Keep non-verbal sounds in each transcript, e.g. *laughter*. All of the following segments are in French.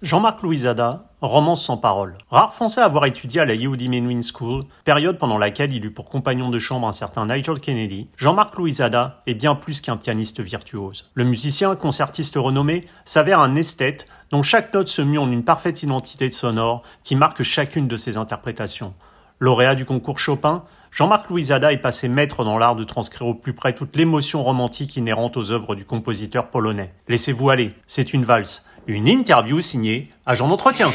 Jean-Marc Louisada, romance sans parole. Rare français à avoir étudié à la Yehudi Menuhin School, période pendant laquelle il eut pour compagnon de chambre un certain Nigel Kennedy, Jean-Marc Louisada est bien plus qu'un pianiste virtuose. Le musicien concertiste renommé s'avère un esthète dont chaque note se mue en une parfaite identité sonore qui marque chacune de ses interprétations. Lauréat du concours Chopin, Jean-Marc Louisada est passé maître dans l'art de transcrire au plus près toute l'émotion romantique inhérente aux œuvres du compositeur polonais. Laissez-vous aller, c'est une valse une interview signée Agent d'entretien.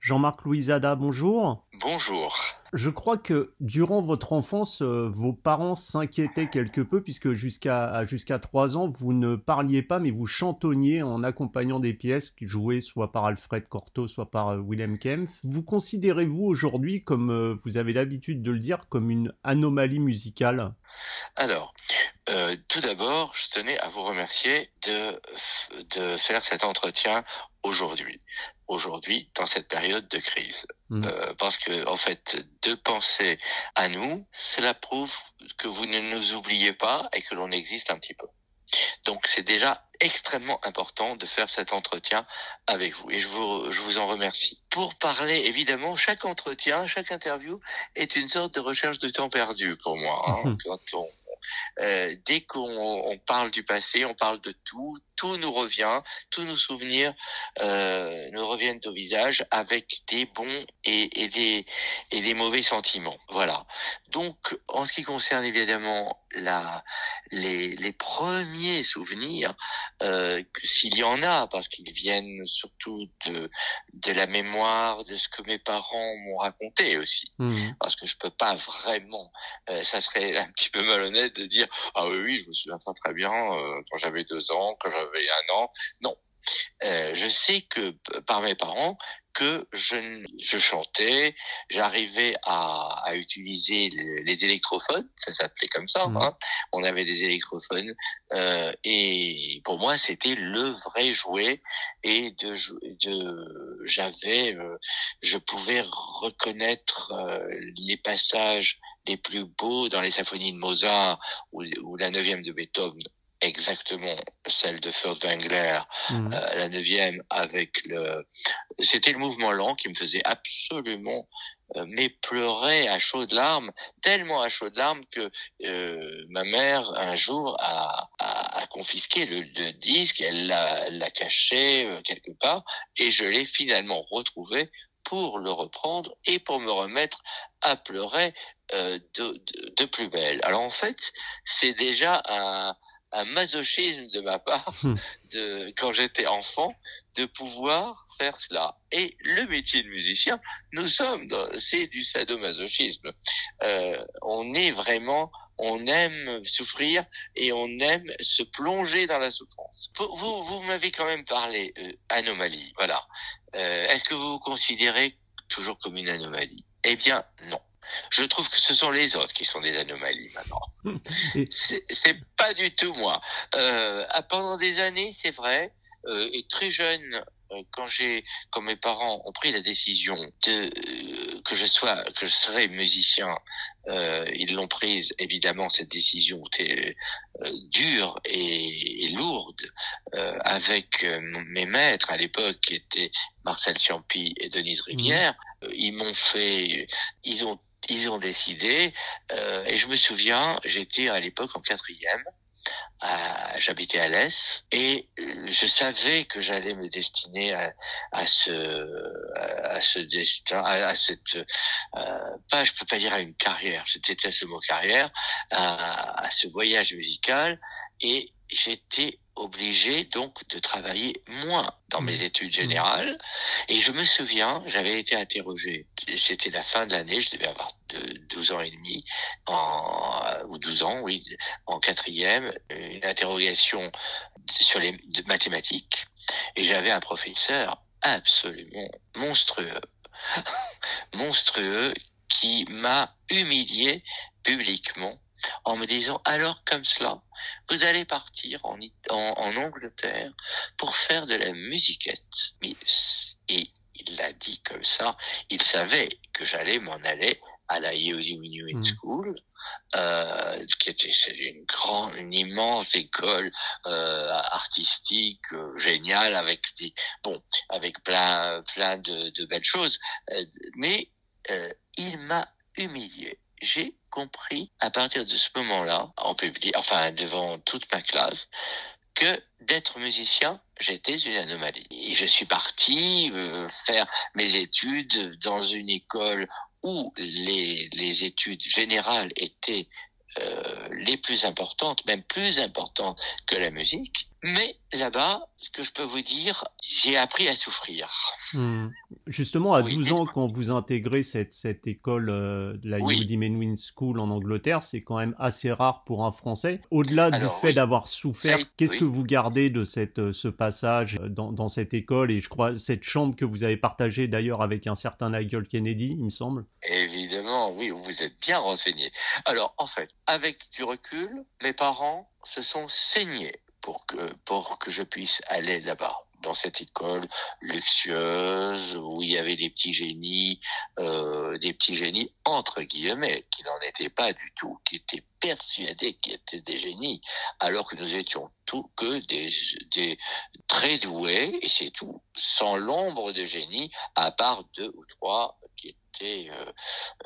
Jean-Marc Louisada, bonjour. Bonjour. Je crois que durant votre enfance, euh, vos parents s'inquiétaient quelque peu puisque jusqu'à jusqu'à trois ans, vous ne parliez pas, mais vous chantonniez en accompagnant des pièces jouées soit par Alfred Cortot, soit par euh, Willem Kempf. Vous considérez-vous aujourd'hui, comme euh, vous avez l'habitude de le dire, comme une anomalie musicale? Alors, tout d'abord, je tenais à vous remercier de, de faire cet entretien aujourd'hui, aujourd'hui dans cette période de crise, mmh. euh, parce que en fait, de penser à nous, cela prouve que vous ne nous oubliez pas et que l'on existe un petit peu. Donc c'est déjà extrêmement important de faire cet entretien avec vous et je vous, je vous en remercie. Pour parler, évidemment, chaque entretien, chaque interview est une sorte de recherche de temps perdu pour moi. Hein, quand on, euh, dès qu'on parle du passé, on parle de tout, tout nous revient, tous nos souvenirs euh, nous reviennent au visage avec des bons et, et, des, et des mauvais sentiments. Voilà. Donc, en ce qui concerne évidemment la, les, les premiers souvenirs, euh, s'il y en a, parce qu'ils viennent surtout de, de la mémoire, de ce que mes parents m'ont raconté aussi, mmh. parce que je peux pas vraiment, euh, ça serait un petit peu malhonnête de dire ah oui oui je me souviens très très bien euh, quand j'avais deux ans, quand j'avais un an, non. Euh, je sais que par mes parents que je, je chantais, j'arrivais à, à, utiliser les, électrophones, ça s'appelait comme ça. Mmh. Hein. On avait des électrophones euh, et pour moi c'était le vrai jouet et de, de j'avais, euh, je pouvais reconnaître euh, les passages les plus beaux dans les symphonies de Mozart ou, ou la neuvième de Beethoven exactement celle de Furtwängler, mmh. euh, la neuvième avec le, c'était le mouvement lent qui me faisait absolument euh, mais pleurer à chaudes larmes, tellement à chaudes larmes que euh, ma mère un jour a, a, a confisqué le, le, disque, elle l'a caché euh, quelque part et je l'ai finalement retrouvé pour le reprendre et pour me remettre à pleurer euh, de, de, de, plus belle. Alors en fait, c'est déjà un, un masochisme de ma part, hmm. de, quand j'étais enfant, de pouvoir faire cela. Et le métier de musicien, nous sommes, c'est du sadomasochisme. Euh, on est vraiment, on aime souffrir et on aime se plonger dans la souffrance. Vous, vous m'avez quand même parlé euh, anomalie, voilà. Euh, Est-ce que vous vous considérez toujours comme une anomalie? Eh bien, non. Je trouve que ce sont les autres qui sont des anomalies maintenant. c'est pas du tout moi. Euh, pendant des années, c'est vrai, euh, et très jeune, euh, quand j'ai, quand mes parents ont pris la décision de euh, que je sois, que je serais musicien, ils l'ont prise évidemment cette décision était dure et, et lourde avec mes maîtres à l'époque qui étaient Marcel Ciampi et Denise mmh. Rivière. Ils m'ont fait, ils ont ils ont décidé, euh, et je me souviens, j'étais à l'époque en quatrième, j'habitais à l'Est, et euh, je savais que j'allais me destiner à, à, ce à ce destin, à, cette euh, pas, je peux pas dire à une carrière, c'était ce mot carrière, à, à ce voyage musical, et j'étais obligé donc de travailler moins dans mes mmh. études générales. Et je me souviens, j'avais été interrogé, c'était la fin de l'année, je devais avoir de 12 ans et demi, en, ou 12 ans, oui, en quatrième, une interrogation sur les mathématiques. Et j'avais un professeur absolument monstrueux, *laughs* monstrueux, qui m'a humilié publiquement en me disant alors comme cela, vous allez partir en, en, Angleterre pour faire de la musiquette. Et il l'a dit comme ça, il savait que j'allais m'en aller à la Yehudi Menuhin mm. School, euh, qui était une grande, une immense école euh, artistique euh, géniale avec des, bon, avec plein, plein de, de belles choses. Euh, mais euh, il m'a humilié. J'ai compris à partir de ce moment-là, en public, enfin devant toute ma classe, que d'être musicien, j'étais une anomalie. Et je suis parti euh, faire mes études dans une école où les, études générales étaient euh, les plus importantes, même plus importantes que la musique. Mais là-bas, ce que je peux vous dire, j'ai appris à souffrir. Hmm. Justement, à 12 ans, quand vous intégrez cette, cette école, euh, la oui. Menwin School en Angleterre, c'est quand même assez rare pour un Français. Au-delà du fait d'avoir souffert, qu'est-ce que vous gardez de cette, euh, ce passage dans, dans, cette école? Et je crois cette chambre que vous avez partagée d'ailleurs avec un certain Nigel Kennedy, il me semble Évidemment, oui, vous êtes bien renseigné. Alors, en fait, avec du recul, mes parents se sont saignés pour que, pour que je puisse aller là-bas dans cette école luxueuse où il y avait des petits génies, euh, des petits génies entre guillemets, qui n'en étaient pas du tout, qui étaient persuadés qu'ils étaient des génies, alors que nous étions tous que des, des très doués, et c'est tout, sans l'ombre de génie, à part deux ou trois qui étaient, euh,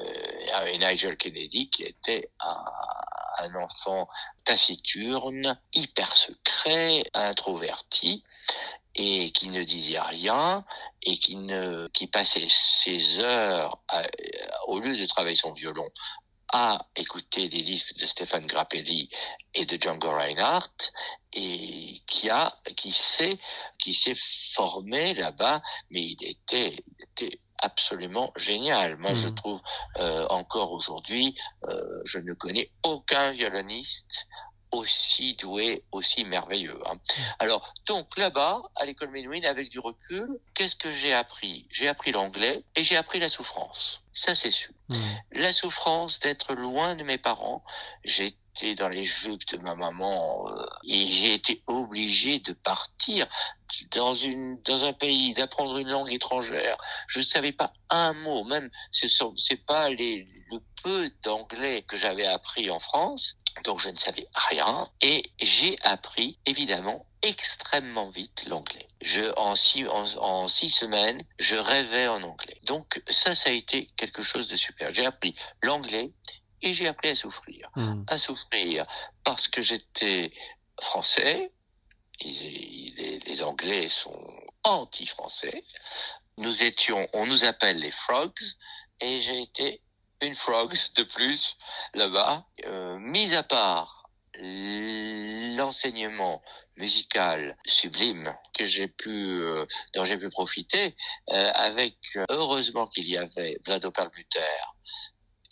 euh, Nigel Kennedy qui était un, enfant taciturne, hyper secret, introverti, et qui ne disait rien et qui passait ses heures au lieu de travailler son violon à écouter des disques de Stéphane Grappelli et de Django Reinhardt et qui s'est formé là-bas mais était, il était absolument génial. Moi, je mmh. trouve euh, encore aujourd'hui, euh, je ne connais aucun violoniste aussi doué, aussi merveilleux. Hein. Mmh. Alors, donc là-bas, à l'école Menuhin, avec du recul, qu'est-ce que j'ai appris? J'ai appris l'anglais et j'ai appris la souffrance. Ça, c'est sûr. Mmh. La souffrance d'être loin de mes parents. J'ai dans les jupes de ma maman euh, et j'ai été obligé de partir dans une dans un pays d'apprendre une langue étrangère je ne savais pas un mot même ce sont c'est pas les le peu d'anglais que j'avais appris en France donc je ne savais rien et j'ai appris évidemment extrêmement vite l'anglais. Je en six en, en, six semaines, je rêvais en anglais. Donc ça ça a été quelque chose de super. J'ai appris l'anglais, et j'ai appris à souffrir. Hmm. À souffrir parce que j'étais français, les, les, Anglais sont anti-français, nous étions, on nous appelle les frogs, et j'ai été une frogs de plus là-bas, euh, mis à part l'enseignement musical sublime que j'ai pu euh, dont j'ai pu profiter euh, avec heureusement qu'il y avait Vlado Perlmutter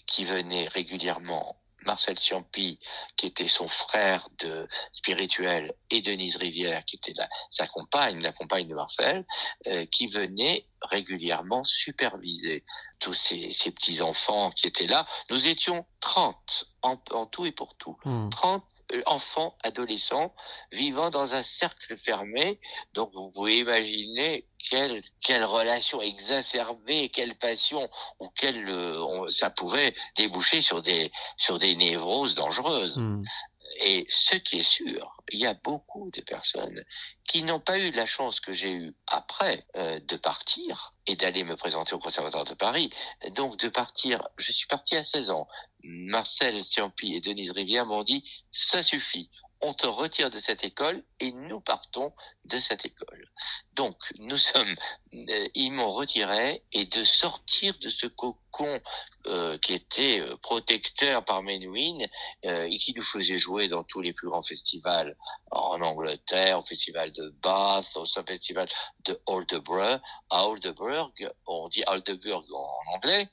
qui venait régulièrement Marcel Ciampi, qui était son frère de spirituel, et Denise Rivière, qui était sa compagne, la compagne de Marcel, euh, qui venait régulièrement superviser tous ces, ces petits-enfants qui étaient là. Nous étions 30 en, en tout et pour tout. 30 hmm. euh, enfants, adolescents, vivant dans un cercle fermé. Donc vous pouvez imaginer quelle, quelle relation exacerbée, quelle passion, ou quelle, euh, ça pouvait déboucher sur des, sur des névroses dangereuses. Hmm. Et ce qui est sûr, il y a beaucoup de personnes qui n'ont pas eu la chance que j'ai eue après euh, de partir et d'aller me présenter au Conservatoire de Paris. Donc de partir, je suis parti à 16 ans. Marcel Ciampi et Denise Rivière m'ont dit, ça suffit, on te retire de cette école et nous partons de cette école. Donc nous sommes, euh, ils m'ont retiré et de sortir de ce cocon euh, qui était euh, protecteur par Menuhin et qui nous faisait jouer dans tous les plus grands festivals en Angleterre, au festival de Bath, au festival de Aldeburgh. À Aldeburgh, on dit Aldeburgh en anglais,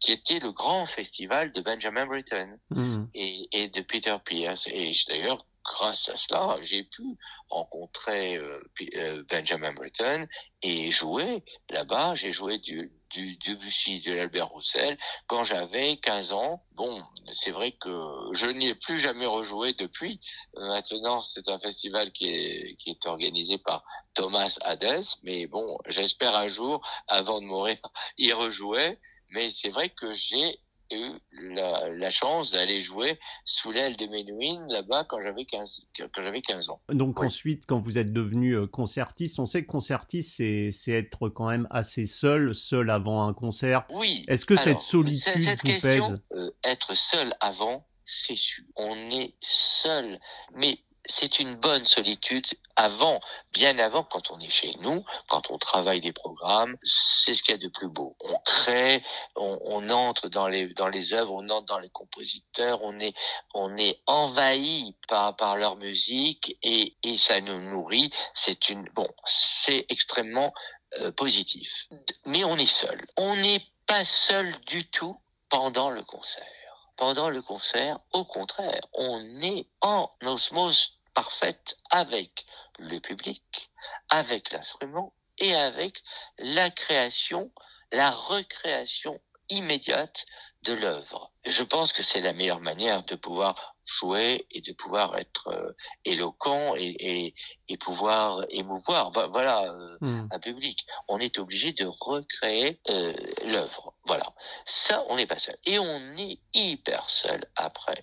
qui était le grand festival de Benjamin Britten mmh. et, et, de Peter Pierce. Et d'ailleurs, grâce à cela, j'ai pu rencontrer euh, euh, Benjamin Britten et jouer là-bas. J'ai joué du, du Debussy, de l'Albert Roussel quand j'avais 15 ans. Bon, c'est vrai que je n'y ai plus jamais rejoué depuis. Maintenant, c'est un festival qui est, qui est organisé par Thomas Hades, mais bon, j'espère un jour, avant de mourir, y rejouer. Mais c'est vrai que j'ai eu la, chance d'aller jouer sous l'aile de Menuhin là-bas quand j'avais 15, quand j'avais 15 ans. Donc ensuite, quand vous êtes devenu euh, concertiste, on sait que concertiste, c'est, être quand même assez seul, seul avant un concert. Oui. Est-ce que cette solitude vous pèse? euh, Être seul avant, c'est sûr. On est seul. Mais c'est une bonne solitude avant, bien avant, quand on est chez nous, quand on travaille des programmes, c'est ce qu'il y a de plus beau. On crée, on, entre dans les dans les œuvres, on entre dans les compositeurs, on est on est envahi par par leur musique et et ça nous nourrit. C'est une bon, c'est extrêmement euh, positif. Mais on est seul. On n'est pas seul du tout pendant le concert pendant le concert. Au contraire, on est en osmose parfaite avec le public, avec l'instrument et avec la création, la recréation immédiate de l'œuvre. Je pense que c'est la meilleure manière de pouvoir jouer et de pouvoir être euh, éloquent et, et, et, pouvoir émouvoir voilà euh, hmm. un public. On est obligé de recréer euh, l'œuvre. Voilà. Ça on n'est pas seul. Et on est hyper seul après.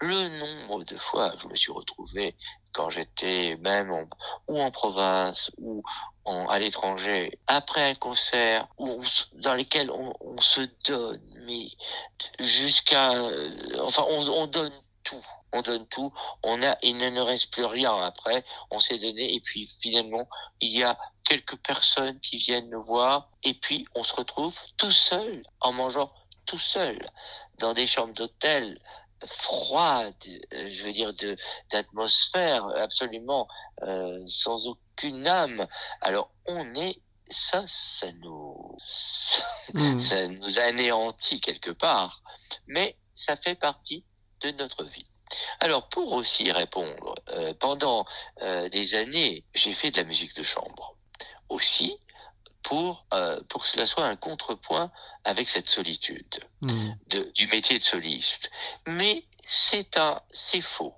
Le nombre de fois je me suis retrouvé quand j'étais même en, ou en province ou en, à l'étranger après un concert où dans lequel on, on, se donne mais jusqu'à enfin on, on donne tout. On donne tout. On a, il ne reste plus rien après. On s'est donné. Et puis, finalement, il y a quelques personnes qui viennent nous voir. Et puis, on se retrouve tout seul, en mangeant tout seul, dans des chambres d'hôtel froides, euh, je veux dire, de, d'atmosphère absolument euh, sans aucune âme. Alors, on est ça, ça nous, *laughs* hmm. ça nous anéantit quelque part, mais ça fait partie de notre vie. Alors pour aussi répondre, euh, pendant euh, des années, j'ai fait de la musique de chambre. Aussi pour euh, pour que cela soit un contrepoint avec cette solitude hmm. de, du métier de soliste. Mais c'est un c'est faux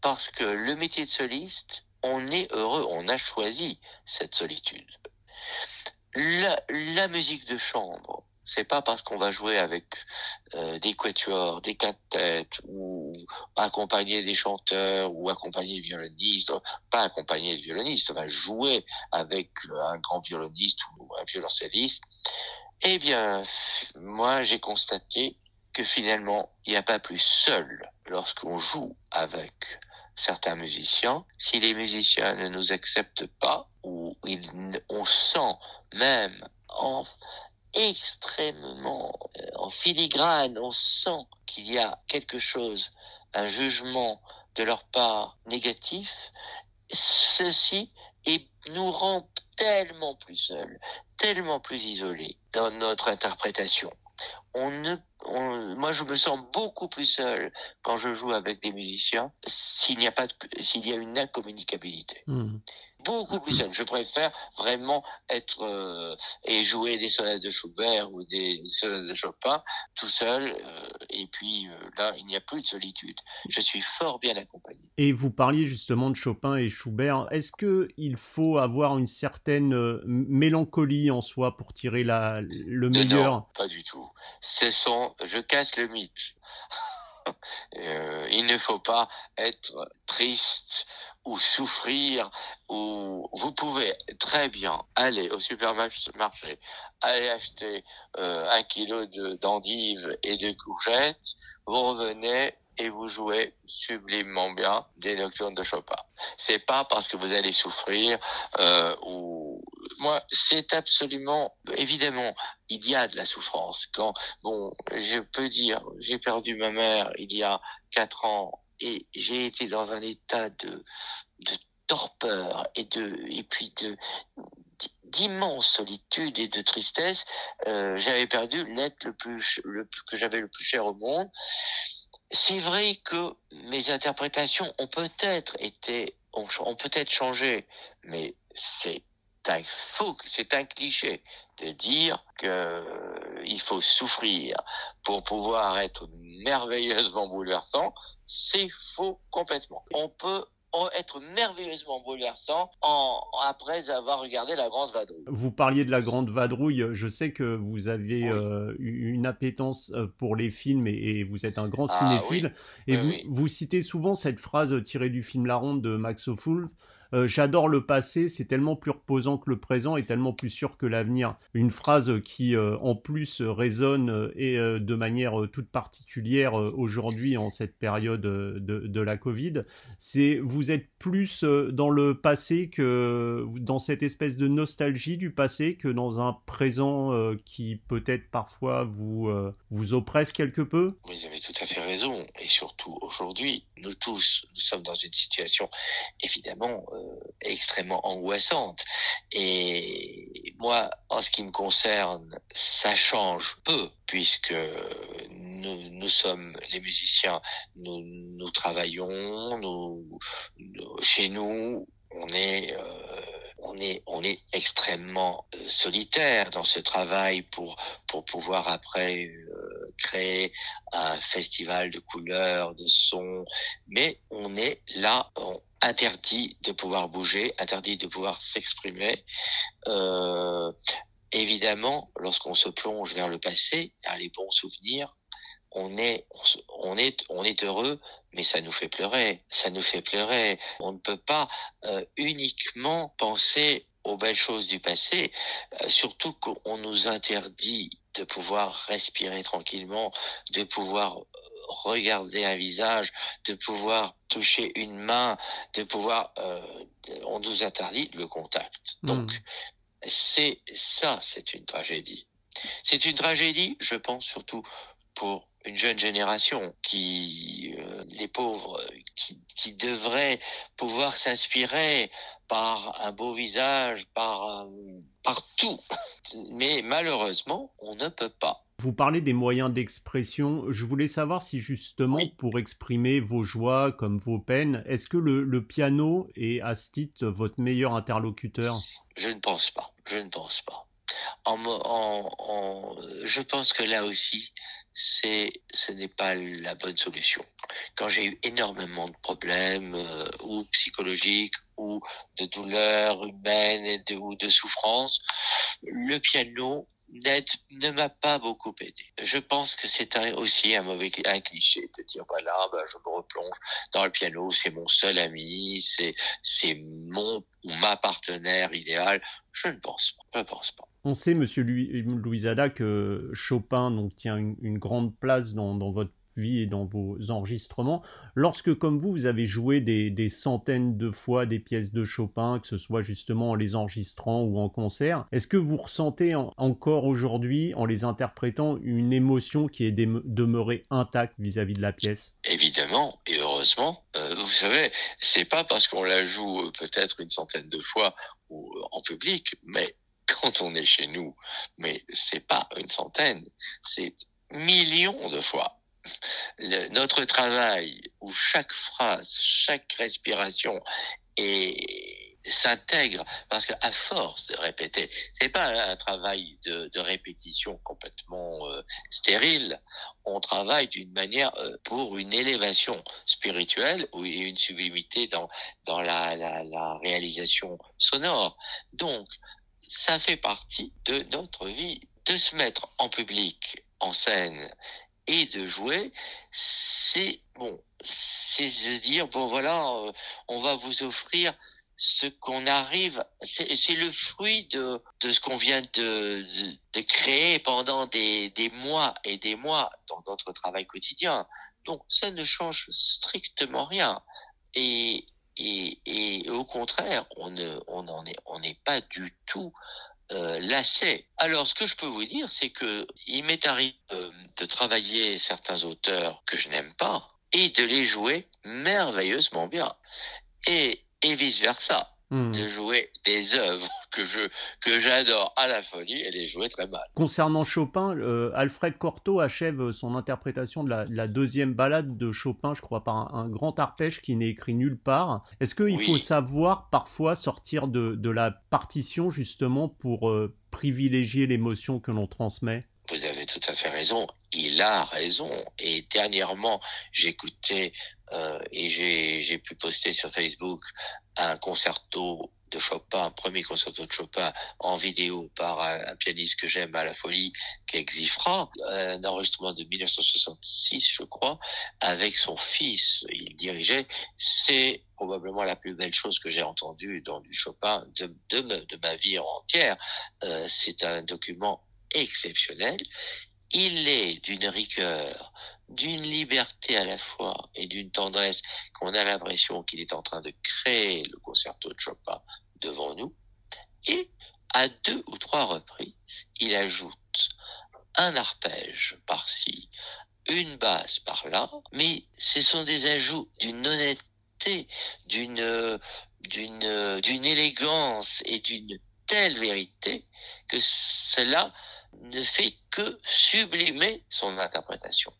parce que le métier de soliste, on est heureux, on a choisi cette solitude. La, la musique de chambre, c'est pas parce qu'on va jouer avec euh, des quatuors, des quintettes ou accompagner des chanteurs ou accompagner des violonistes, pas accompagner des violonistes, on va jouer avec un grand violoniste ou un violoncelliste. Eh bien, moi, j'ai constaté que finalement, il n'y a pas plus seul lorsqu'on joue avec certains musiciens. Si les musiciens ne nous acceptent pas, ou on sent même en, extrêmement euh, en filigrane, on sent qu'il y a quelque chose, un jugement de leur part négatif, ceci nous rend tellement plus seuls, tellement plus isolés dans notre interprétation. On ne, moi, je me sens beaucoup plus seul quand je joue avec des musiciens s'il n'y a pas, s'il y a une incommunicabilité. Hmm beaucoup plus seul. Je préfère vraiment être euh, et jouer des sonates de Schubert ou des sonates de Chopin tout seul. Euh, et puis euh, là, il n'y a plus de solitude. Je suis fort bien accompagné. Et vous parliez justement de Chopin et Schubert. Est-ce que il faut avoir une certaine mélancolie en soi pour tirer la, le meilleur Non, pas du tout. Ce sont, je casse le mythe. *laughs* Euh, il ne faut pas être triste ou souffrir ou vous pouvez très bien aller au supermarché, aller acheter euh, un kilo de d'endives et de courgettes, vous revenez et vous jouez sublimement bien des nocturnes de Chopin. C'est pas parce que vous allez souffrir euh, ou moi, c'est absolument évidemment, il y a de la souffrance. Quand bon, je peux dire, j'ai perdu ma mère il y a quatre ans et j'ai été dans un état de torpeur et de et puis d'immense solitude et de tristesse. Euh, j'avais perdu l'être le plus que j'avais le plus cher au monde c'est vrai que mes interprétations ont peut-être été, ont, peut-être changé, mais c'est un faux, c'est un cliché de dire que euh, il faut souffrir pour pouvoir être merveilleusement bouleversant. C'est faux complètement. On peut être merveilleusement bouleversant en, après avoir regardé La Grande Vadrouille. Vous parliez de La Grande Vadrouille, je sais que vous avez euh, une appétence euh, pour les films et, vous êtes un grand ah cinéphile. Et vous, vous, citez souvent cette phrase tirée du film La Ronde de Max Ophuls euh, j'adore le passé, c'est tellement plus reposant que le présent et tellement plus sûr que l'avenir. Une phrase qui euh, en plus résonne euh, et de manière toute particulière aujourd'hui en cette période de, la Covid, c'est vous êtes plus dans le passé que dans cette espèce de nostalgie du passé que dans un présent qui peut-être parfois vous vous oppresse quelque peu? Vous avez tout à fait raison et surtout aujourd'hui, nous tous, nous sommes dans une situation évidemment extrêmement angoissante. Et moi, en ce qui me concerne, ça change peu, puisque nous, sommes les musiciens, nous, nous travaillons, nous, chez nous, on est euh, on est on est extrêmement euh, solitaire dans ce travail pour pour pouvoir après créer un festival de couleurs, de sons, mais on est là, interdit de pouvoir bouger, interdit de pouvoir s'exprimer. Euh, évidemment, lorsqu'on se plonge vers le passé, vers les bons souvenirs, on est, on est, on est heureux, mais ça nous fait pleurer. Ça nous fait pleurer. On ne peut pas euh, uniquement penser aux belles choses du passé, euh, surtout qu'on nous interdit de pouvoir respirer tranquillement, de pouvoir regarder un visage, de pouvoir toucher une main, de pouvoir, euh, on nous interdit le contact. Hmm. Donc, c'est ça, c'est une tragédie. C'est une tragédie, je pense surtout pour une jeune génération qui, euh, les pauvres, qui, qui devraient pouvoir s'inspirer par un beau visage, par, par tout. Mais malheureusement, on ne peut pas. Vous parlez des moyens d'expression. Je voulais savoir si justement, pour exprimer vos joies comme vos peines, est-ce que le, piano est à ce titre votre meilleur interlocuteur? Je ne pense pas. Je ne pense pas. En, je pense que là aussi, c'est, ce n'est pas la bonne solution. Quand j'ai eu énormément de problèmes, euh, ou psychologiques, ou de douleurs humaines et de, ou de souffrances, le piano ne m'a pas beaucoup aidé. Je pense que c'est aussi un mauvais un cliché de dire voilà, bah, je me replonge dans le piano, c'est mon seul ami, c'est c'est mon ou ma partenaire idéal. Je ne pense pas. Je ne pense pas. On sait, Monsieur Louisada, que Chopin donc tient une, une grande place dans, dans votre vie et dans vos enregistrements. Lorsque, comme vous, vous avez joué des, centaines de fois des pièces de Chopin, que ce soit justement en les enregistrant ou en concert, est-ce que vous ressentez encore aujourd'hui, en les interprétant, une émotion qui est demeurée intacte vis-à-vis de la pièce? Évidemment, et heureusement. Euh, vous savez, c'est pas parce qu'on la joue euh, peut-être une centaine de fois euh, en public, mais quand on est chez nous, mais c'est pas une centaine, c'est millions de fois notre travail où chaque phrase, chaque respiration s'intègre parce qu'à force de répéter, c'est pas un travail de, répétition complètement euh, stérile. On travaille d'une manière euh, pour une élévation spirituelle ou une sublimité dans dans la réalisation sonore. Donc, ça fait partie de notre vie de se mettre en public, en scène et de jouer, c'est bon, c'est de dire bon voilà, euh, on va vous offrir ce qu'on arrive, c'est le fruit de, de ce qu'on vient de, de, de, créer pendant des, des mois et des mois dans notre travail quotidien. Donc ça ne change strictement rien. Et, et, et au contraire, on ne, on en est, on n'est pas du tout euh. Alors, ce que je peux vous dire, c'est que il m'est arrivé euh, de travailler certains auteurs que je n'aime pas et de les jouer merveilleusement bien. Et, et vice versa. Hmm. de jouer des œuvres que je que j'adore à la folie et les jouer très mal. Concernant Chopin, euh, Alfred Cortot achève son interprétation de la, deuxième balade de Chopin, je crois, par un, grand arpège qui n'est écrit nulle part. Est-ce qu'il faut savoir parfois sortir de, de la partition justement pour euh, privilégier l'émotion que l'on transmet? Vous avez tout à fait raison. Il a raison. Et dernièrement, j'écoutais euh, et j'ai pu poster sur Facebook un concerto de Chopin, un premier concerto de Chopin en vidéo par un, pianiste que j'aime à la folie, qui est Xifra, un enregistrement de 1966, je crois, avec son fils. Il dirigeait. C'est probablement la plus belle chose que j'ai entendue dans du Chopin de, de, de ma vie entière. Euh, c'est un document exceptionnel. Il est d'une rigueur, d'une liberté à la fois et d'une tendresse qu'on a l'impression qu'il est en train de créer le concerto de Chopin devant nous. Et à deux ou trois reprises, il ajoute un arpège par-ci, une basse par-là, mais ce sont des ajouts d'une honnêteté, d'une d'une d'une élégance et d'une telle vérité que cela ne fait que sublimer son interprétation.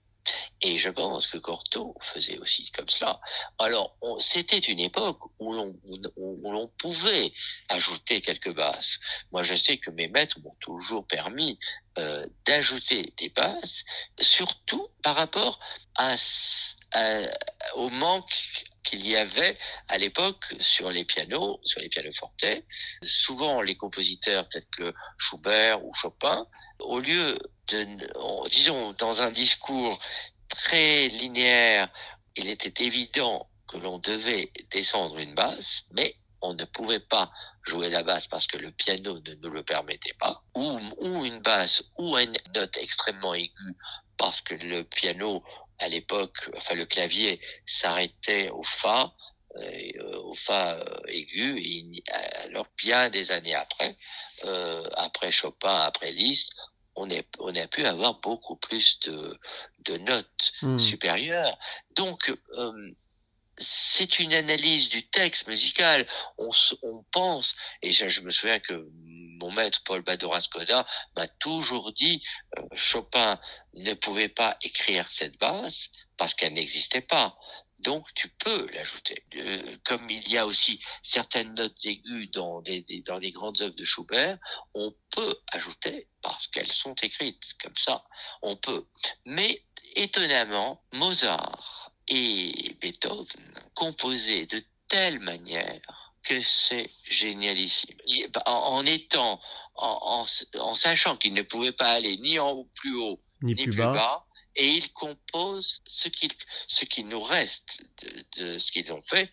Et je pense que Cortot faisait aussi comme cela. Alors, c'était une époque où l'on, où l'on pouvait ajouter quelques basses. Moi, je sais que mes maîtres m'ont toujours permis euh, d'ajouter des basses, surtout par rapport à, au manque qu'il y avait à l'époque sur les pianos, sur les pianos fortés. Souvent, les compositeurs, peut-être que Schubert ou Chopin, au lieu de, disons, dans un discours très linéaire, il était évident que l'on devait descendre une basse, mais on ne pouvait pas jouer la basse parce que le piano ne nous le permettait pas, ou, ou une basse ou une note extrêmement aiguë parce que le piano à l'époque, enfin le clavier s'arrêtait au fa, euh, au fa euh, aigu. Et, alors bien des années après, euh, après Chopin, après Liszt, on, est, on a pu avoir beaucoup plus de, de notes hmm. supérieures. Donc c'est une analyse du texte musical. On, on pense, et je, je, me souviens que mon maître Paul Badoraskoda m'a toujours dit euh, Chopin ne pouvait pas écrire cette basse parce qu'elle n'existait pas. Donc tu peux l'ajouter. Euh, comme il y a aussi certaines notes aiguës dans dans les grandes œuvres de Schubert, on peut ajouter parce qu'elles sont écrites comme ça. On peut. Mais étonnamment, Mozart et Beethoven composaient de telle manière que c'est génialissime. En, étant, en, en, sachant qu'ils ne pouvaient pas aller ni en haut, plus haut, ni, plus, bas. et ils composent ce qu'il ce qui nous reste de, de ce qu'ils ont fait,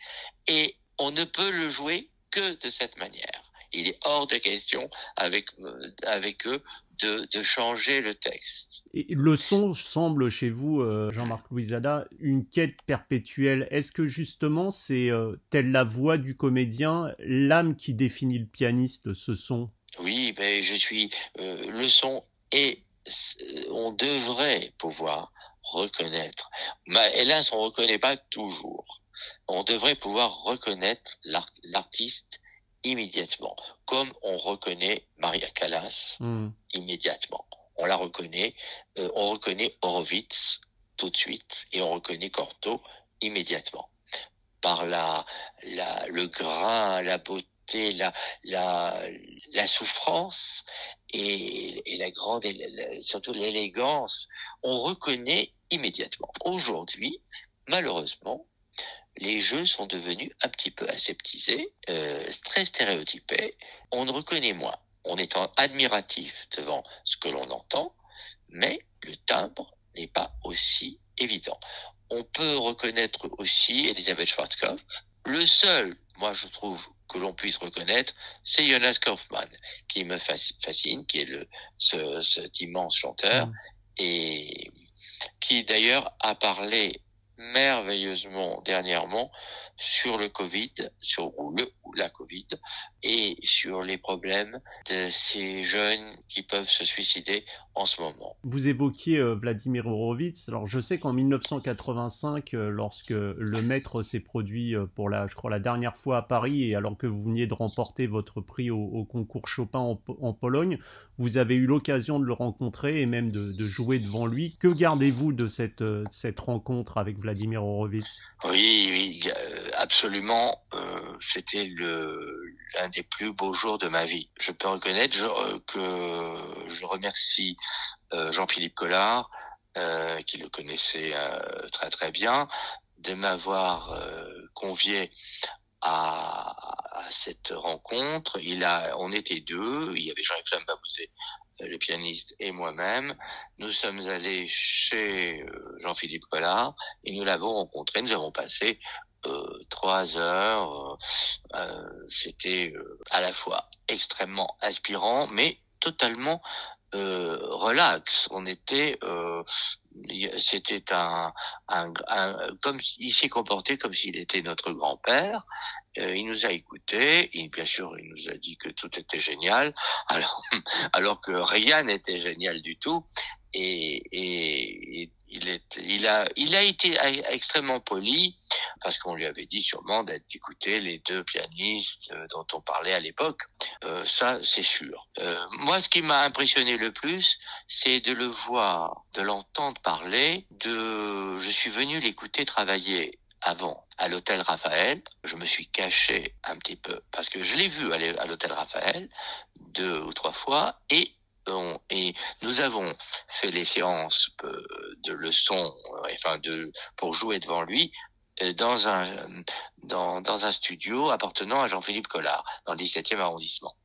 et on ne peut le jouer que de cette manière. Il est hors de question avec euh, avec eux de, de changer le texte. Et le son semble chez vous, euh, Jean-Marc Louisada, une quête perpétuelle. Est-ce que justement c'est euh, telle la voix du comédien, l'âme qui définit le pianiste, ce son? Oui, mais je suis euh, le son et on devrait pouvoir reconnaître. Mais hélas, on reconnaît pas toujours. On devrait pouvoir reconnaître l'artiste immédiatement, comme on reconnaît Maria Callas hmm. immédiatement. On la reconnaît, euh, on reconnaît Horowitz tout de suite et on reconnaît Cortot immédiatement par la, la le grain, la beauté, la la, la souffrance et, et la grande, surtout l'élégance, on reconnaît immédiatement. Aujourd'hui, malheureusement, les jeux sont devenus un petit peu aseptisés, euh, très stéréotypés. On ne reconnaît moins. On est admiratif devant ce que l'on entend, mais le timbre n'est pas aussi évident. On peut reconnaître aussi Elisabeth Schwarzkopf. Le seul, moi je trouve, que l'on puisse reconnaître, c'est Jonas Kaufmann, qui me fascine, qui est le, ce, cet immense chanteur, mm. et qui d'ailleurs a parlé merveilleusement dernièrement sur le Covid, sur le ou la Covid, et sur les problèmes de ces jeunes qui peuvent se suicider en ce moment. Vous évoquiez euh, Vladimir Horowitz. Alors je sais qu'en 1985, euh, lorsque le maître s'est produit euh, pour la, je crois, la dernière fois à Paris, et alors que vous veniez de remporter votre prix au, concours Chopin en, Pologne, vous avez eu l'occasion de le rencontrer et même de, jouer devant lui. Que gardez-vous de cette, cette rencontre avec Vladimir Horowitz? Oui, oui, absolument. C'était le l'un des plus beaux jours de ma vie. Je peux reconnaître que je remercie Jean-Philippe Collard, qui le connaissait très très bien, de m'avoir convié à, cette rencontre. Il a, on était deux. Il y avait Jean-Yves Babouzé, euh, le pianiste, et moi-même. Nous sommes allés chez euh, Jean-Philippe Collard et nous l'avons rencontré. Nous avons passé euh, trois heures. Euh, C'était à la fois extrêmement inspirant, mais totalement euh, relax. On était, euh, c'était un, un, comme il s'est comporté comme s'il était notre grand-père. Euh, il nous a écoutés. Et bien sûr, il nous a dit que tout était génial, alors *laughs* alors que rien n'était génial du tout. Et, et, il, a, été extrêmement poli parce qu'on lui avait dit sûrement d'écouter les deux pianistes euh, dont on parlait à l'époque. Euh, ça, c'est sûr. Euh, moi, ce qui m'a impressionné le plus, c'est de le voir, de l'entendre parler. De, je suis venu l'écouter travailler avant à l'hôtel Raphaël. Je me suis caché un petit peu parce que je l'ai vu aller à l'hôtel Raphaël deux ou trois fois et et nous avons fait les séances euh, de leçons, euh, enfin de pour jouer devant lui euh, dans un dans, dans un studio appartenant à Jean-Philippe Collard dans le 17e arrondissement.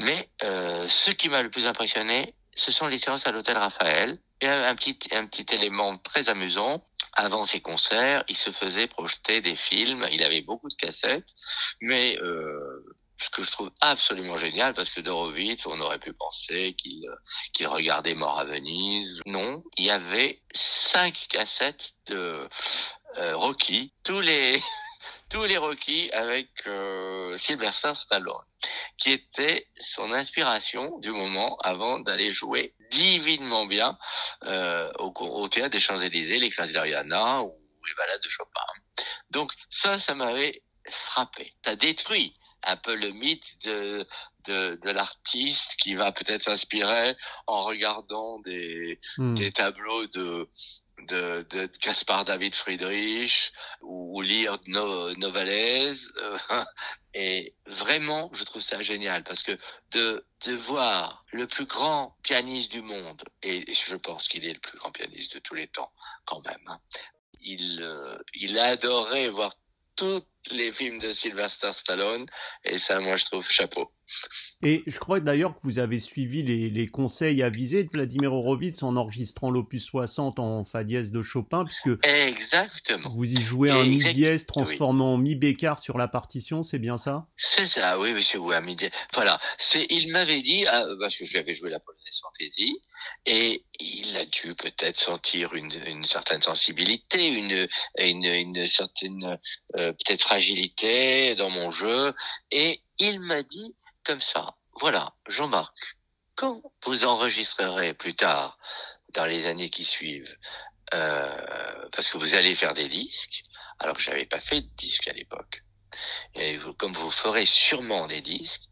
Mais ce qui m'a le plus impressionné, ce sont les séances à l'hôtel Raphaël. Et un petit un petit élément très amusant. Avant ses concerts, il se faisait projeter des films. Il avait beaucoup de cassettes, mais ce que je trouve absolument génial parce que Dorowitz, on aurait pu penser qu'il qu'il regardait Mort à Venise. Non, il y avait cinq cassettes de euh, Rocky, tous les *laughs* tous les Rocky avec euh, Sylvester Stallone, qui était son inspiration du moment avant d'aller jouer divinement bien euh, au, théâtre des Champs-Élysées, les d'Ariana ou les balades de Chopin. Donc ça, ça m'avait frappé. Ça détruit un peu le mythe de de, de l'artiste qui va peut-être s'inspirer en regardant des hmm. des tableaux de de, de Caspar David Friedrich ou, lire no, Novales *laughs* et vraiment je trouve ça génial parce que de de voir le plus grand pianiste du monde et je pense qu'il est le plus grand pianiste de tous les temps quand même hein, il euh, il adorait voir tous les films de Sylvester Stallone et ça moi je trouve chapeau. Et je crois d'ailleurs que vous avez suivi les, les, conseils avisés de Vladimir Horowitz en enregistrant l'opus 60 en fa dièse de Chopin, puisque Exactement. vous y jouez un mi dièse transformant en mi bécard sur la partition, c'est bien ça? C'est ça, oui, oui, c'est un mi dièse. Voilà, c'est, il m'avait dit, ah, parce que je lui avais joué la polonaise fantaisie, et il a dû peut-être sentir une, une certaine sensibilité, une, une, une certaine euh, peut-être fragilité dans mon jeu, et il m'a dit comme ça. Voilà, Jean-Marc, quand vous enregistrerez plus tard, dans les années qui suivent, euh, parce que vous allez faire des disques, alors que j'avais pas fait de disques à l'époque, et vous, comme vous ferez sûrement des disques,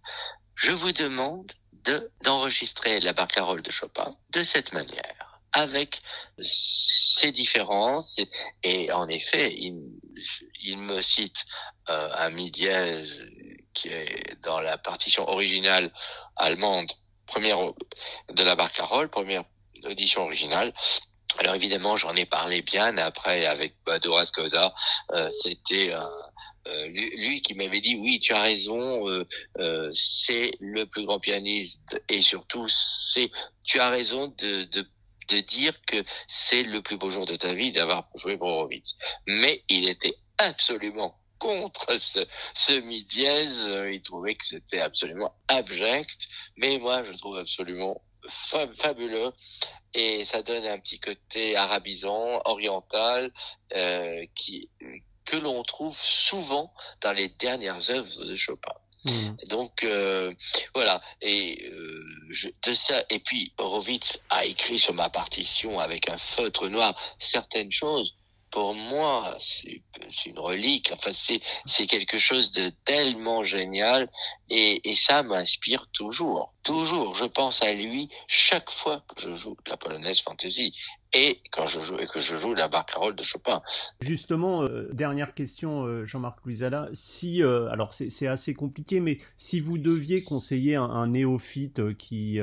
je vous demande de d'enregistrer la barcarolle de Chopin de cette manière, avec ses différences. Et, en effet, il, il me cite euh, un mi dièse qui est dans la partition originale allemande, première de la Barcarolle, première édition originale. Alors évidemment, j'en ai parlé bien après avec Badora Skoda. Euh, C'était euh, lui, qui m'avait dit oui, tu as raison, euh, euh, c'est le plus grand pianiste et surtout tu as raison de dire que c'est le plus beau jour de ta vie d'avoir joué Horowitz. Mais il était absolument contre ce, mi dièse. Euh, il trouvait que c'était absolument abject, mais moi je trouve absolument fabuleux et ça donne un petit côté arabisant, oriental, euh, qui que l'on trouve souvent dans les dernières œuvres de Chopin. Mmh. Donc euh, voilà et euh, je, de ça et puis Horowitz a écrit sur ma partition avec un feutre noir certaines choses pour moi, c'est une relique. Enfin, c'est quelque chose de tellement génial et, et ça m'inspire toujours, toujours. Je pense à lui chaque fois que je joue la polonaise fantasy et quand je joue et que je joue la barcarolle de Chopin. Justement, euh, dernière question, euh, Jean-Marc Louisada. Si, euh, alors c'est assez compliqué, mais si vous deviez conseiller un, néophyte qui,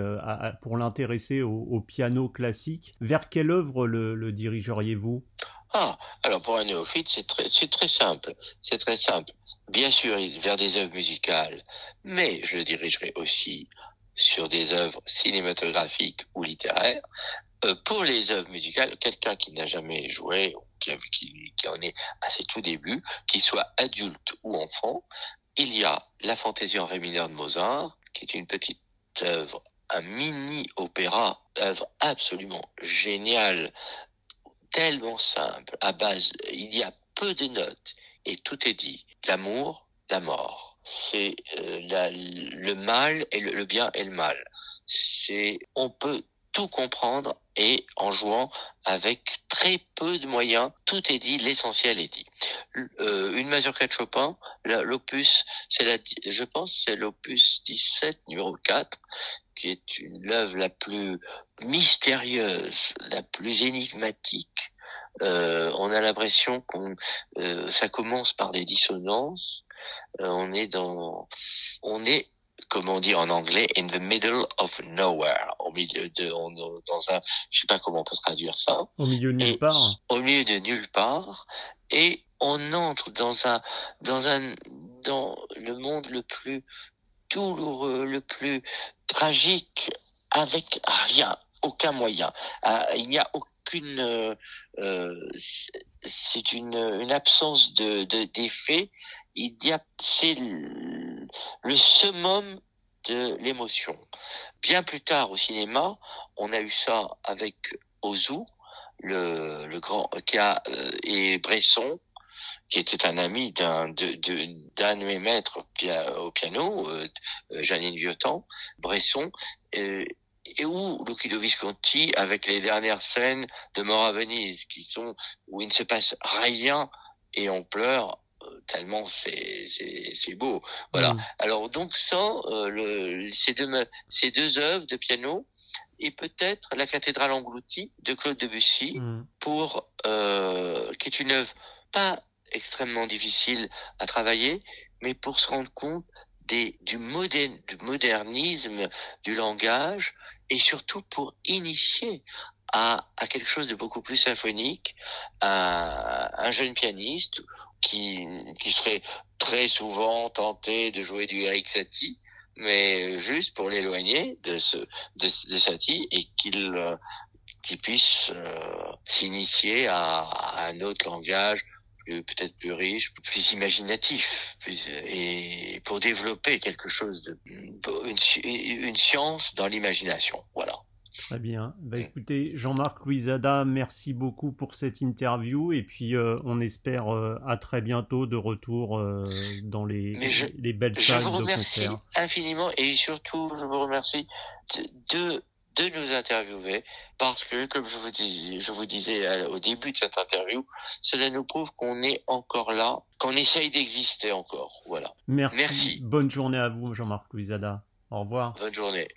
pour l'intéresser au, piano classique, vers quelle œuvre le dirigeriez-vous? Ah, alors pour un néophyte, c'est très, simple. C'est très simple. Bien sûr, vers des œuvres musicales, mais je le dirigerai aussi sur des œuvres cinématographiques ou littéraires, euh, pour les œuvres musicales, quelqu'un qui n'a jamais joué, qui, qui, qui, en est à ses tout débuts, qu'il soit adulte ou enfant, il y a la fantaisie en ré mineur de Mozart, qui est une petite œuvre, un mini opéra, œuvre absolument géniale, tellement simple, à base, il y a peu de notes et tout est dit. L'amour, la mort. C'est euh, le mal et le, bien et le mal. C'est, on peut tout comprendre et en jouant avec très peu de moyens, tout est dit, l'essentiel est dit. Euh, une mazurka de Chopin, l'opus, c'est la, je pense, c'est l'opus 17 numéro 4, qui est une l'œuvre la plus mystérieuse, la plus énigmatique. Euh, on a l'impression qu'on, euh, ça commence par des dissonances. Euh, on est dans, on est comment dire en anglais, in the middle of nowhere, au milieu de, dans un, je sais pas comment on peut traduire ça. Au milieu de nulle part. Au milieu de nulle part, et on entre dans un, dans un, dans le monde le plus douloureux, le plus tragique, avec rien, aucun moyen. Ah, il n'y a aucune, euh, euh c'est une, une absence de d'effet. il y a, c'est le summum de l'émotion. Bien plus tard au cinéma, on a eu ça avec Ozu, le, le grand qui a et Bresson, qui était un ami d'un de, d'un de, mes maîtres au piano, euh, Janine Viotan, Bresson, et, et où Lucky Visconti, avec les dernières scènes de Mort à Venise, qui sont où il ne se passe rien et on pleure tellement c'est c'est beau. Voilà. Mm. Alors donc ça, euh, le, ces deux ces deux œuvres de piano et peut-être la cathédrale engloutie de Claude Debussy mm. pour euh, qui est une œuvre pas extrêmement difficile à travailler, mais pour se rendre compte du, modern, du modernisme du langage et surtout pour initier à, quelque chose de beaucoup plus symphonique, un jeune pianiste qui, qui serait très souvent tenté de jouer du Eric Satie, mais juste pour l'éloigner de de, Satie et qu'il euh, puisse euh, s'initier à, un autre langage peut-être plus riche, plus imaginatif, plus, et pour développer quelque chose de une, une science dans l'imagination. Voilà. Très bien. Bah, écoutez, Jean-Marc Louisada, merci beaucoup pour cette interview et puis euh, on espère euh, à très bientôt de retour euh, dans les, les belles salles de concert. Je vous remercie infiniment et surtout je vous remercie de, de nous interviewer parce que, comme je vous, dis, je vous disais au début de cette interview, cela nous prouve qu'on est encore là, qu'on essaye d'exister encore. Voilà. Merci. merci. Bonne journée à vous, Jean-Marc Louisada. Au revoir. Bonne journée.